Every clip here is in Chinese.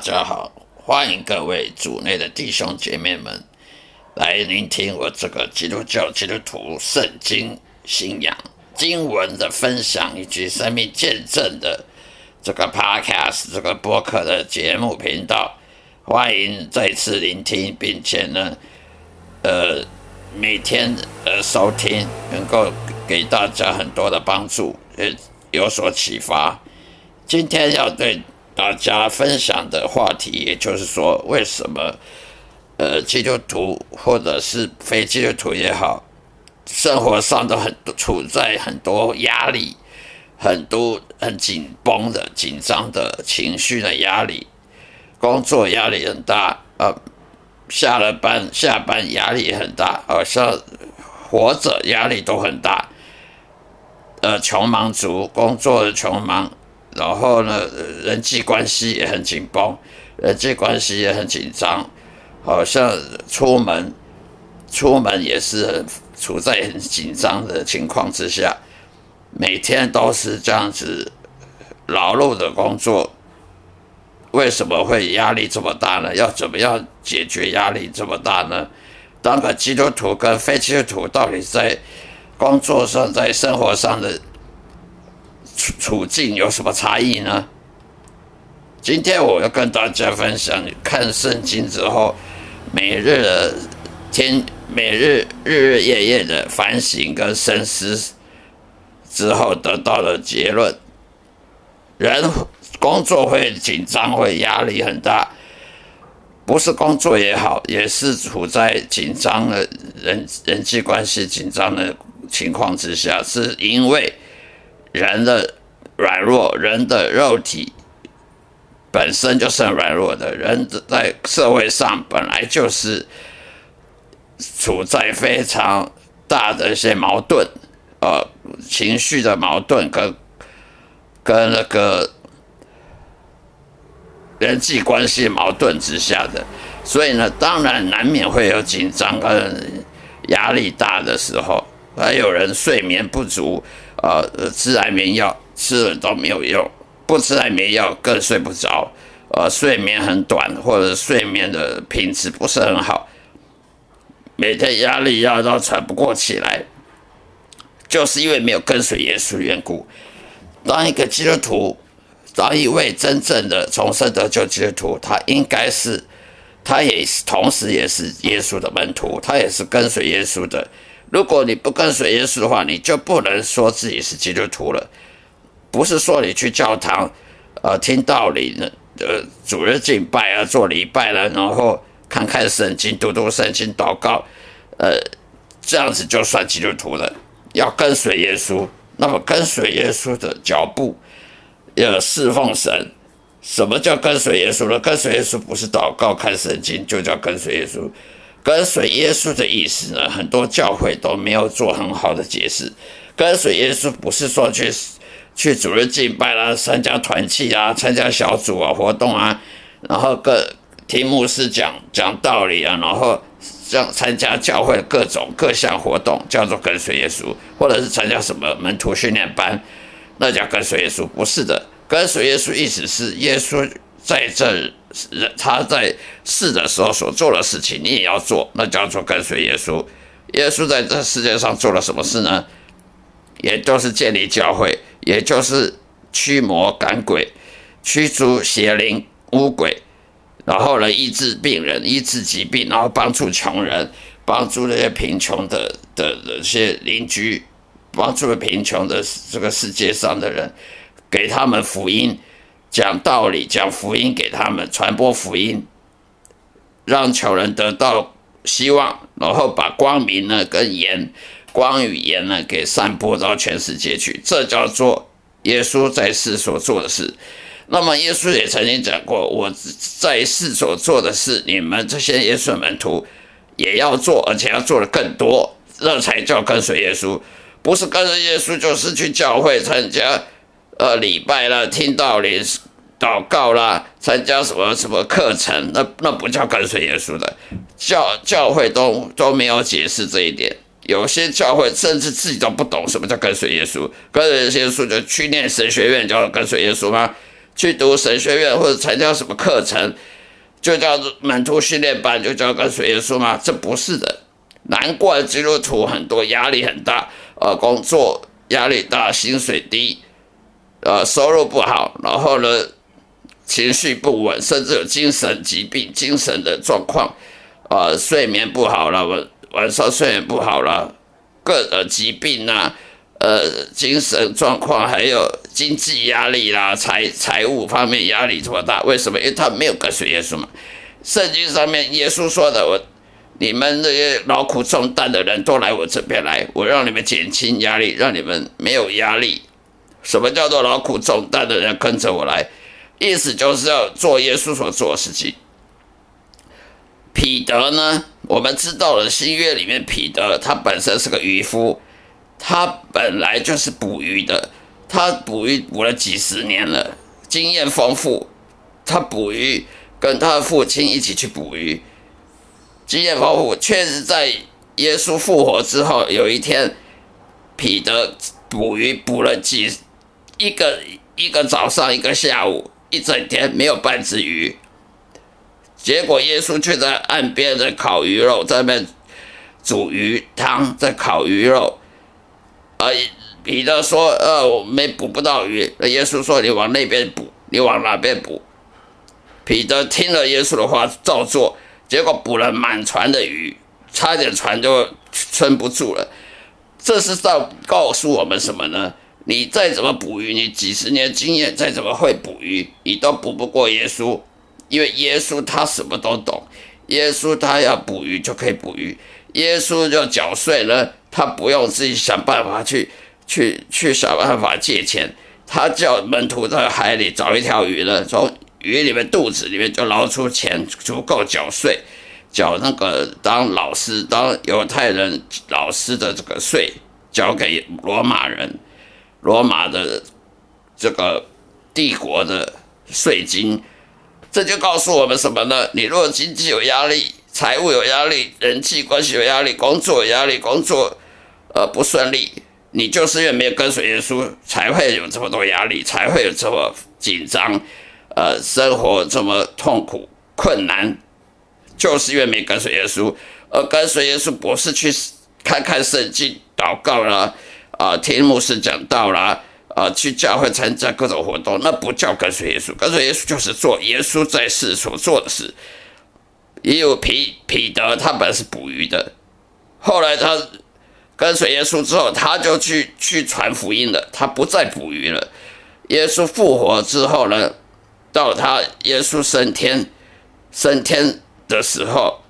大家好，欢迎各位主内的弟兄姐妹们来聆听我这个基督教基督徒圣经信仰经文的分享以及生命见证的这个 podcast 这个播客的节目频道，欢迎再次聆听，并且呢，呃，每天呃收听，能够给大家很多的帮助，呃，有所启发。今天要对。大家分享的话题，也就是说，为什么呃基督徒或者是非基督徒也好，生活上都很处在很多压力、很多很紧绷的紧张的情绪的压力，工作压力很大呃，下了班下班压力很大，好像活着压力都很大，呃，穷忙族工作的穷忙。然后呢，人际关系也很紧绷，人际关系也很紧张，好像出门出门也是很处在很紧张的情况之下，每天都是这样子劳碌的工作，为什么会压力这么大呢？要怎么样解决压力这么大呢？当个基督徒跟非基督徒到底在工作上、在生活上的？处处境有什么差异呢？今天我要跟大家分享，看圣经之后，每日的天，每日日日夜夜的反省跟深思之后得到的结论：人工作会紧张，会压力很大，不是工作也好，也是处在紧张的人人际关系紧张的情况之下，是因为。人的软弱，人的肉体本身就是很软弱的。人在社会上本来就是处在非常大的一些矛盾，呃，情绪的矛盾跟跟那个人际关系矛盾之下的，所以呢，当然难免会有紧张跟压力大的时候，还有人睡眠不足。呃，吃安眠药吃了都没有用，不吃安眠药更睡不着，呃，睡眠很短或者睡眠的品质不是很好，每天压力压到喘不过气来，就是因为没有跟随耶稣缘故。当一个基督徒，当一位真正的重生得救基督徒，他应该是，他也是同时也是耶稣的门徒，他也是跟随耶稣的。如果你不跟随耶稣的话，你就不能说自己是基督徒了。不是说你去教堂，呃，听道理呢，呃，主日敬拜啊，做礼拜了，然后看看圣经，读读圣经，祷告，呃，这样子就算基督徒了。要跟随耶稣，那么跟随耶稣的脚步，要侍奉神。什么叫跟随耶稣呢？跟随耶稣不是祷告、看圣经，就叫跟随耶稣。跟随耶稣的意思呢？很多教会都没有做很好的解释。跟随耶稣不是说去去主日敬拜啦、参加团契啊、参加小组啊活动啊，然后各听牧师讲讲道理啊，然后像参加教会各种各项活动，叫做跟随耶稣，或者是参加什么门徒训练班，那叫跟随耶稣。不是的，跟随耶稣意思是耶稣在这。人他在世的时候所做的事情，你也要做，那叫做跟随耶稣。耶稣在这世界上做了什么事呢？也就是建立教会，也就是驱魔赶鬼、驱逐邪灵污鬼，然后呢医治病人、医治疾病，然后帮助穷人，帮助那些贫穷的的那些邻居，帮助贫穷的这个世界上的人，给他们福音。讲道理，讲福音给他们，传播福音，让穷人得到希望，然后把光明呢跟盐、光与盐呢给散播到全世界去，这叫做耶稣在世所做的事。那么耶稣也曾经讲过，我在世所做的事，你们这些耶稣门徒也要做，而且要做的更多，这才叫跟随耶稣。不是跟着耶稣，就是去教会参加。呃，礼拜啦，听道理、祷告啦，参加什么什么课程，那那不叫跟随耶稣的。教教会都都没有解释这一点，有些教会甚至自己都不懂什么叫跟随耶稣。跟随耶稣就去念神学院叫跟随耶稣吗？去读神学院或者参加什么课程，就叫做门徒训练班，就叫跟随耶稣吗？这不是的。难怪基督徒很多压力很大，呃，工作压力大，薪水低，呃，收入不好，然后呢，情绪不稳，甚至有精神疾病、精神的状况，呃，睡眠不好了，晚晚上睡眠不好了，各呃疾病啊。呃，精神状况还有经济压力啦，财财务方面压力这么大，为什么？因为他没有跟随耶稣嘛。圣经上面耶稣说的：“我你们这些劳苦重担的人都来我这边来，我让你们减轻压力，让你们没有压力。”什么叫做劳苦重担的人跟着我来？意思就是要做耶稣所做的事情。彼得呢？我们知道了新约里面彼得他本身是个渔夫。他本来就是捕鱼的，他捕鱼捕了几十年了，经验丰富。他捕鱼跟他的父亲一起去捕鱼，经验丰富。确实，在耶稣复活之后，有一天，彼得捕鱼捕了几一个一个早上，一个下午，一整天没有半只鱼。结果耶稣却在岸边在烤鱼肉，在那煮鱼汤，在烤鱼肉。啊，彼得说：“呃，我没捕不到鱼。”那耶稣说：“你往那边捕，你往哪边捕？”彼得听了耶稣的话，照做，结果捕了满船的鱼，差点船就撑不住了。这是在告诉我们什么呢？你再怎么捕鱼，你几十年经验，再怎么会捕鱼，你都捕不过耶稣，因为耶稣他什么都懂。耶稣他要捕鱼就可以捕鱼，耶稣就缴税了。他不用自己想办法去去去想办法借钱，他叫门徒在海里找一条鱼呢，从鱼里面肚子里面就捞出钱，足够缴税，缴那个当老师当犹太人老师的这个税，交给罗马人，罗马的这个帝国的税金，这就告诉我们什么呢？你若经济有压力。财务有压力，人际关系有压力，工作有压力，工作呃不顺利，你就是因为没有跟随耶稣，才会有这么多压力，才会有这么紧张，呃，生活这么痛苦困难，就是因为没跟随耶稣。而跟随耶稣不是去看看圣经、祷告啦，啊听牧师讲到啦，啊，去教会参加各种活动，那不叫跟随耶稣。跟随耶稣就是做耶稣在世所做的事。也有彼彼得，他本来是捕鱼的，后来他跟随耶稣之后，他就去去传福音了，他不再捕鱼了。耶稣复活之后呢，到他耶稣升天升天的时候，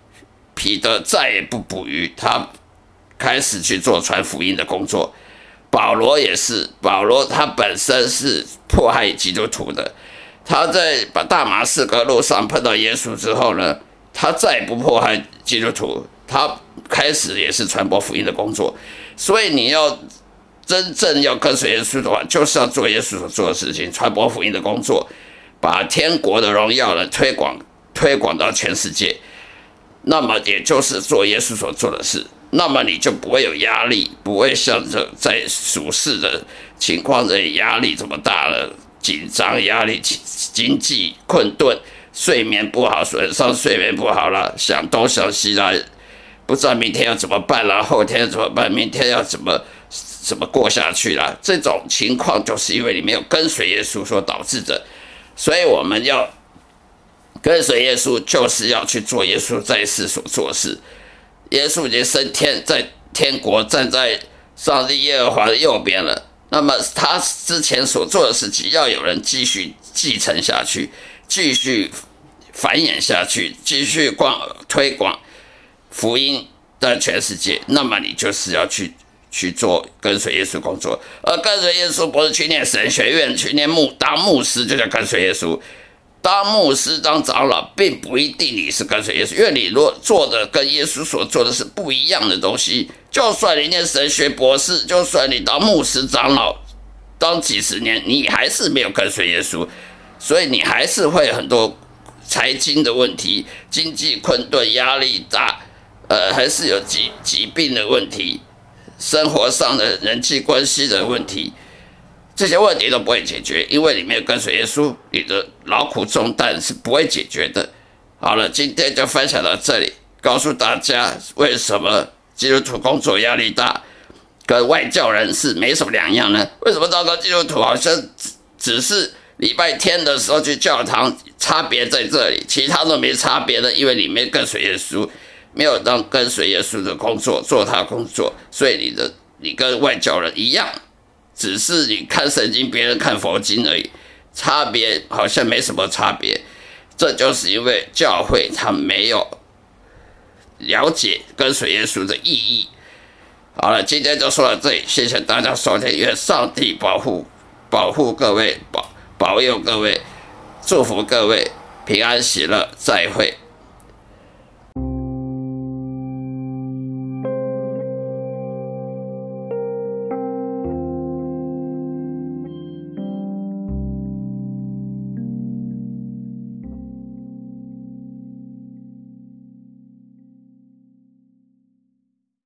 彼得再也不捕鱼，他开始去做传福音的工作。保罗也是，保罗他本身是迫害基督徒的，他在把大马士革路上碰到耶稣之后呢。他再不迫害基督徒，他开始也是传播福音的工作。所以你要真正要跟随耶稣的话，就是要做耶稣所做的事情，传播福音的工作，把天国的荣耀呢推广推广到全世界。那么也就是做耶稣所做的事，那么你就不会有压力，不会像这在俗世的情况这压力这么大了，紧张压力、经济困顿。睡眠不好，损伤睡眠不好了，想东想西啦，不知道明天要怎么办了，后天怎么办？明天要怎么怎么过下去了？这种情况就是因为你没有跟随耶稣所导致的。所以我们要跟随耶稣，就是要去做耶稣在世所做事。耶稣已经升天，在天国站在上帝耶和华的右边了。那么他之前所做的事情，要有人继续继承下去。继续繁衍下去，继续广推广福音在全世界，那么你就是要去去做跟随耶稣工作。而跟随耶稣不是去念神学院，去念牧当牧师就叫跟随耶稣。当牧师当长老，并不一定你是跟随耶稣，因为你若做的跟耶稣所做的是不一样的东西，就算你念神学博士，就算你当牧师长老当几十年，你还是没有跟随耶稣。所以你还是会很多财经的问题，经济困顿、压力大，呃，还是有疾疾病的问题，生活上的人际关系的问题，这些问题都不会解决，因为里面跟随耶稣，你的劳苦重担是不会解决的。好了，今天就分享到这里，告诉大家为什么基督徒工作压力大，跟外教人士没什么两样呢？为什么糟糕基督徒好像只只是礼拜天的时候去教堂，差别在这里，其他都没差别的，因为里面跟随耶稣，没有当跟随耶稣的工作做他工作，所以你的你跟外教人一样。只是你看圣经，别人看佛经而已，差别好像没什么差别。这就是因为教会他没有了解跟随耶稣的意义。好了，今天就说到这里，谢谢大家收听，愿上帝保护保护各位，保保佑各位，祝福各位平安喜乐，再会。